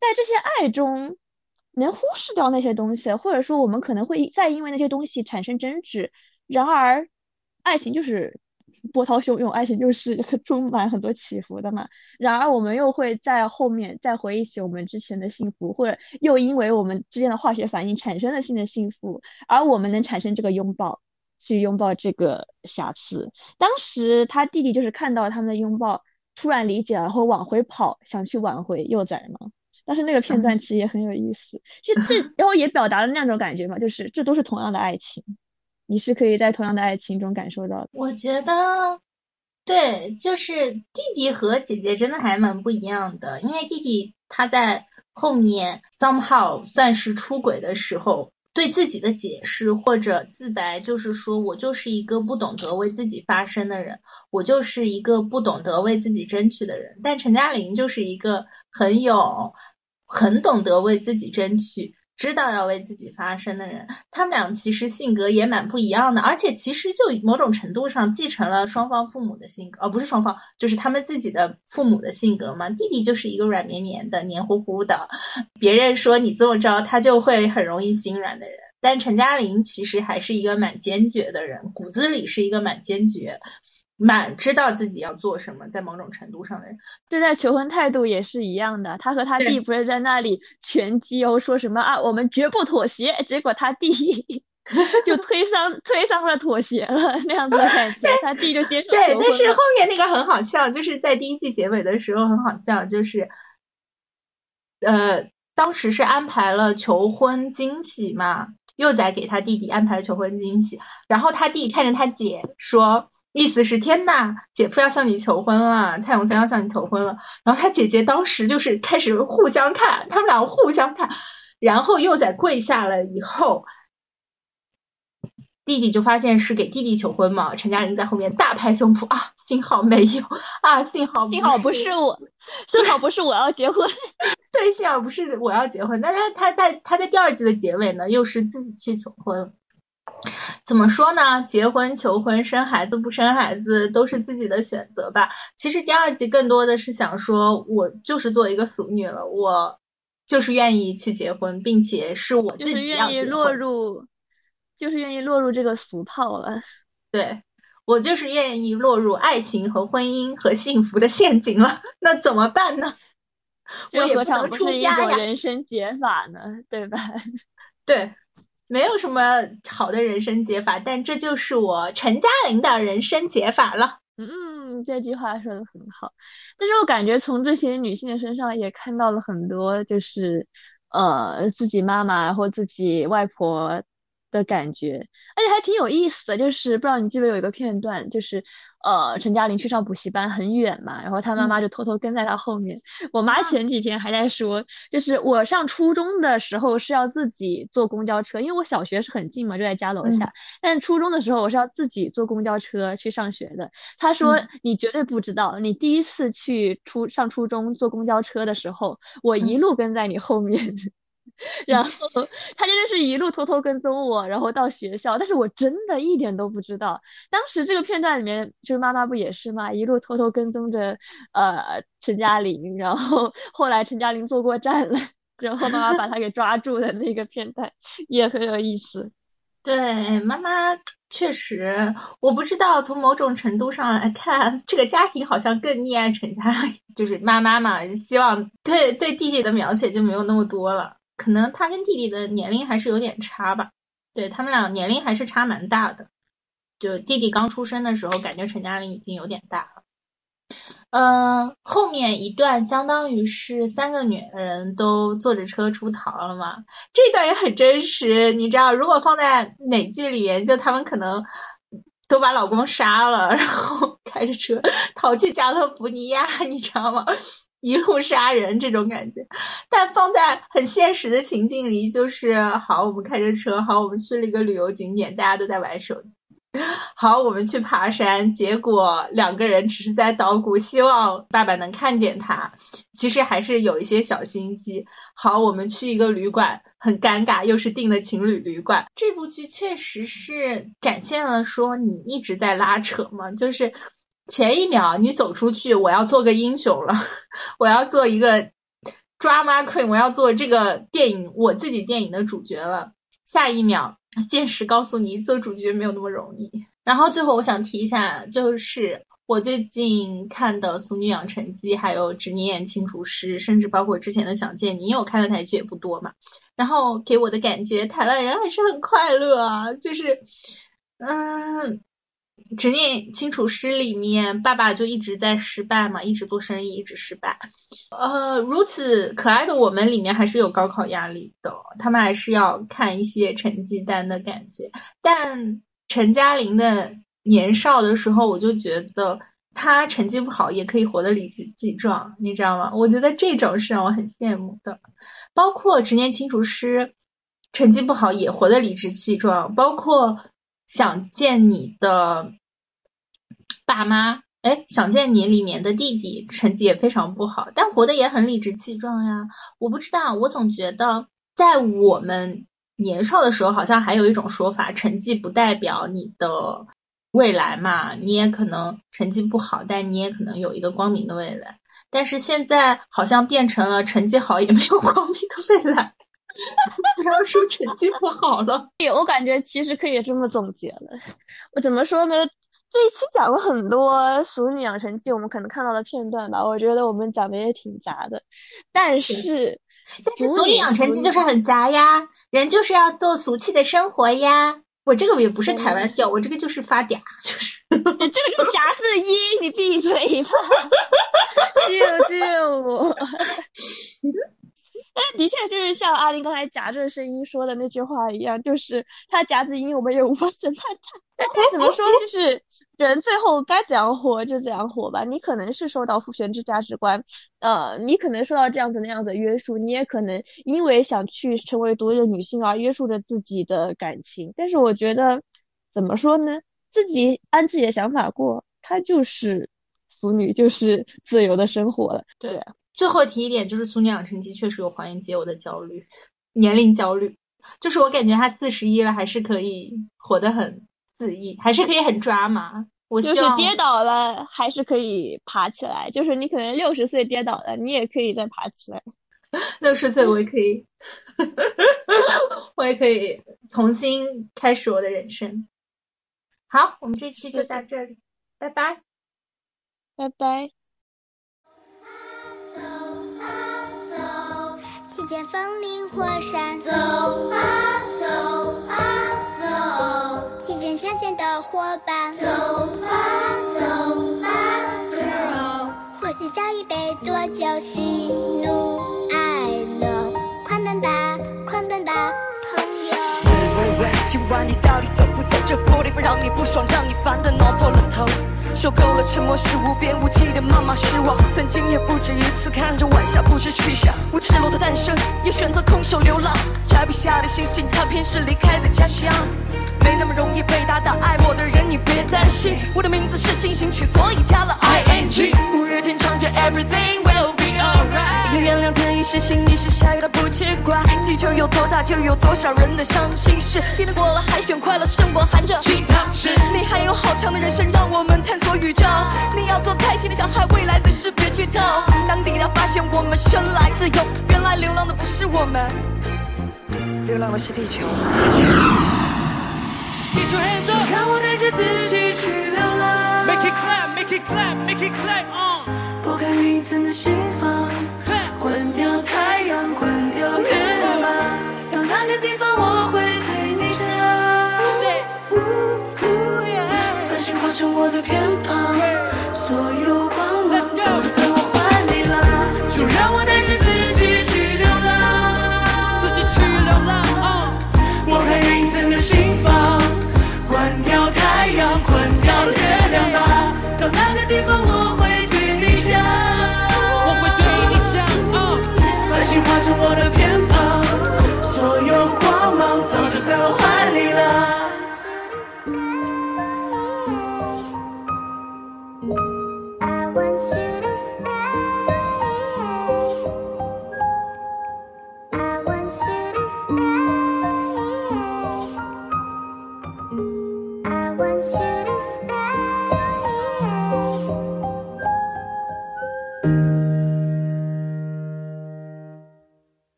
在这些爱中。能忽视掉那些东西，或者说我们可能会再因为那些东西产生争执。然而，爱情就是波涛汹涌，爱情就是充满很多起伏的嘛。然而，我们又会在后面再回忆起我们之前的幸福，或者又因为我们之间的化学反应产生了新的幸福，而我们能产生这个拥抱，去拥抱这个瑕疵。当时他弟弟就是看到他们的拥抱，突然理解，然后往回跑，想去挽回幼崽嘛。但是那个片段其实也很有意思，其实这然后也表达了那种感觉嘛，就是这都是同样的爱情，你是可以在同样的爱情中感受到的。我觉得，对，就是弟弟和姐姐真的还蛮不一样的，因为弟弟他在后面 somehow 算是出轨的时候，对自己的解释或者自白就是说我就是一个不懂得为自己发声的人，我就是一个不懂得为自己争取的人，但陈嘉玲就是一个很有。很懂得为自己争取，知道要为自己发声的人，他们俩其实性格也蛮不一样的，而且其实就某种程度上继承了双方父母的性格，而不是双方，就是他们自己的父母的性格嘛。弟弟就是一个软绵绵的、黏糊糊的，别人说你这么着，他就会很容易心软的人。但陈嘉玲其实还是一个蛮坚决的人，骨子里是一个蛮坚决。蛮知道自己要做什么，在某种程度上的人，对待求婚态度也是一样的。他和他弟不是在那里拳击哦，说什么啊，我们绝不妥协。结果他弟 就推上推上了妥协了那样子的感觉，他弟就接受对，但是后面那个很好笑，就是在第一季结尾的时候很好笑，就是呃，当时是安排了求婚惊喜嘛。幼崽给他弟弟安排了求婚惊喜，然后他弟看着他姐说，意思是天呐，姐夫要向你求婚了，蔡永森要向你求婚了。然后他姐姐当时就是开始互相看，他们俩互相看，然后幼崽跪下了以后。弟弟就发现是给弟弟求婚嘛，陈嘉玲在后面大拍胸脯啊，幸好没有啊，幸好幸好不是我，幸好不是我要结婚，对，幸好不是我要结婚。那他他在他在第二季的结尾呢，又是自己去求婚，怎么说呢？结婚、求婚、生孩子不生孩子都是自己的选择吧。其实第二季更多的是想说，我就是做一个俗女了，我就是愿意去结婚，并且是我自己愿意落入。就是愿意落入这个俗套了，对我就是愿意落入爱情和婚姻和幸福的陷阱了，那怎么办呢？我也不能出家呀。人生解法呢，对吧？对，没有什么好的人生解法，但这就是我陈嘉玲的人生解法了。嗯，这句话说的很好，但是我感觉从这些女性的身上也看到了很多，就是呃，自己妈妈或自己外婆。的感觉，而且还挺有意思的，就是不知道你记不记得有一个片段，就是呃，陈嘉玲去上补习班很远嘛，然后她妈妈就偷偷跟在她后面。我妈前几天还在说，就是我上初中的时候是要自己坐公交车，因为我小学是很近嘛，就在家楼下。但是初中的时候我是要自己坐公交车去上学的。她说你绝对不知道，你第一次去初上初中坐公交车的时候，我一路跟在你后面。然后他真的是一路偷偷跟踪我，然后到学校，但是我真的一点都不知道。当时这个片段里面，就是妈妈不也是吗？一路偷偷跟踪着呃陈嘉玲，然后后来陈嘉玲坐过站了，然后妈妈把他给抓住的那个片段也很有意思。对，妈妈确实，我不知道从某种程度上来看，这个家庭好像更溺爱陈嘉，就是妈妈嘛，希望对对弟弟的描写就没有那么多了。可能他跟弟弟的年龄还是有点差吧，对他们俩年龄还是差蛮大的。就弟弟刚出生的时候，感觉陈嘉玲已经有点大了。嗯，后面一段相当于是三个女人都坐着车出逃了嘛，这段也很真实。你知道，如果放在哪剧里面，就他们可能都把老公杀了，然后开着车逃去加勒福尼亚，你知道吗？一路杀人这种感觉，但放在很现实的情境里，就是好，我们开着车，好，我们去了一个旅游景点，大家都在玩手机。好，我们去爬山，结果两个人只是在捣鼓，希望爸爸能看见他。其实还是有一些小心机。好，我们去一个旅馆，很尴尬，又是订的情侣旅馆。这部剧确实是展现了说你一直在拉扯嘛，就是前一秒你走出去，我要做个英雄了，我要做一个 drama queen，我要做这个电影我自己电影的主角了。下一秒。现实告诉你，做主角没有那么容易。然后最后我想提一下，就是我最近看的《俗女养成记》，还有《执念清除师》，甚至包括之前的《想见你》，因为我看的台剧也不多嘛。然后给我的感觉，台湾人还是很快乐啊，就是，嗯。执念清除师里面，爸爸就一直在失败嘛，一直做生意，一直失败。呃，如此可爱的我们里面还是有高考压力的，他们还是要看一些成绩单的感觉。但陈嘉玲的年少的时候，我就觉得她成绩不好也可以活得理直气壮，你知道吗？我觉得这种是让我很羡慕的。包括执念清除师，成绩不好也活得理直气壮，包括。想见你的爸妈，哎，想见你里面的弟弟成绩也非常不好，但活得也很理直气壮呀。我不知道，我总觉得在我们年少的时候，好像还有一种说法，成绩不代表你的未来嘛。你也可能成绩不好，但你也可能有一个光明的未来。但是现在好像变成了成绩好也没有 光明的未来。不要说成绩不好了，我感觉其实可以这么总结了。我怎么说呢？这一期讲了很多《熟女养成记》，我们可能看到的片段吧。我觉得我们讲的也挺杂的，但是但是《俗女养成记》就是很杂呀，人就是要做俗气的生活呀。我这个也不是台湾调，我这个就是发嗲，就是你这个是夹字音，你闭嘴吧！救救我！但 的确就是像阿林刚才夹着声音说的那句话一样，就是他夹子音，我们也无法审判他。但该怎么说，就是人最后该怎样活就怎样活吧。你可能是受到父权制价值观，呃，你可能受到这样子那样的约束，你也可能因为想去成为独立的女性而约束着自己的感情。但是我觉得，怎么说呢？自己按自己的想法过，她就是腐女，就是自由的生活了。对。最后提一点，就是《俗女养成记》确实有黄妍姐我的焦虑，年龄焦虑，就是我感觉他四十一了，还是可以活得很肆意，还是可以很抓马。我就是跌倒了，还是可以爬起来。就是你可能六十岁跌倒了，你也可以再爬起来。六十岁我也可以，我也可以重新开始我的人生。好，我们这期就到这里，拜拜，拜拜。见风林火山，走啊走啊走；遇见相见的伙伴，走啊走啊 girl。或许叫一杯多酒，喜怒哀乐，狂奔吧，狂奔吧，朋友。喂喂喂，今晚你到底走不走？这破地方让你不爽，让你烦的挠破了头。受够了沉默是无边无际的谩骂失望，曾经也不止一次看着晚霞不知去向，无赤裸的诞生，也选择空手流浪，摘不下的星星，它偏是离开的家乡，没那么容易被打倒，爱我的人你别担心，我的名字是进行曲，所以加了 I N G，五月天唱着 Everything will be alright，要原谅天意是晴，一时下雨的不奇怪，地球有多大就有多少人的伤心事，今天过了海选快乐生活含着金汤匙，你还有好长的人生让我们探索。宇宙，你要做开心的小孩，未来的事别剧透。当抵达发现我们生来自由，原来流浪的不是我们，流浪的是地球。地球 hands up，让我带着自己去流浪。Make it clap, make it clap, make it clap on。拨开云层的心房，关掉太阳，关掉月亮。到那个地方，我会对你讲。繁星化成我的偏旁。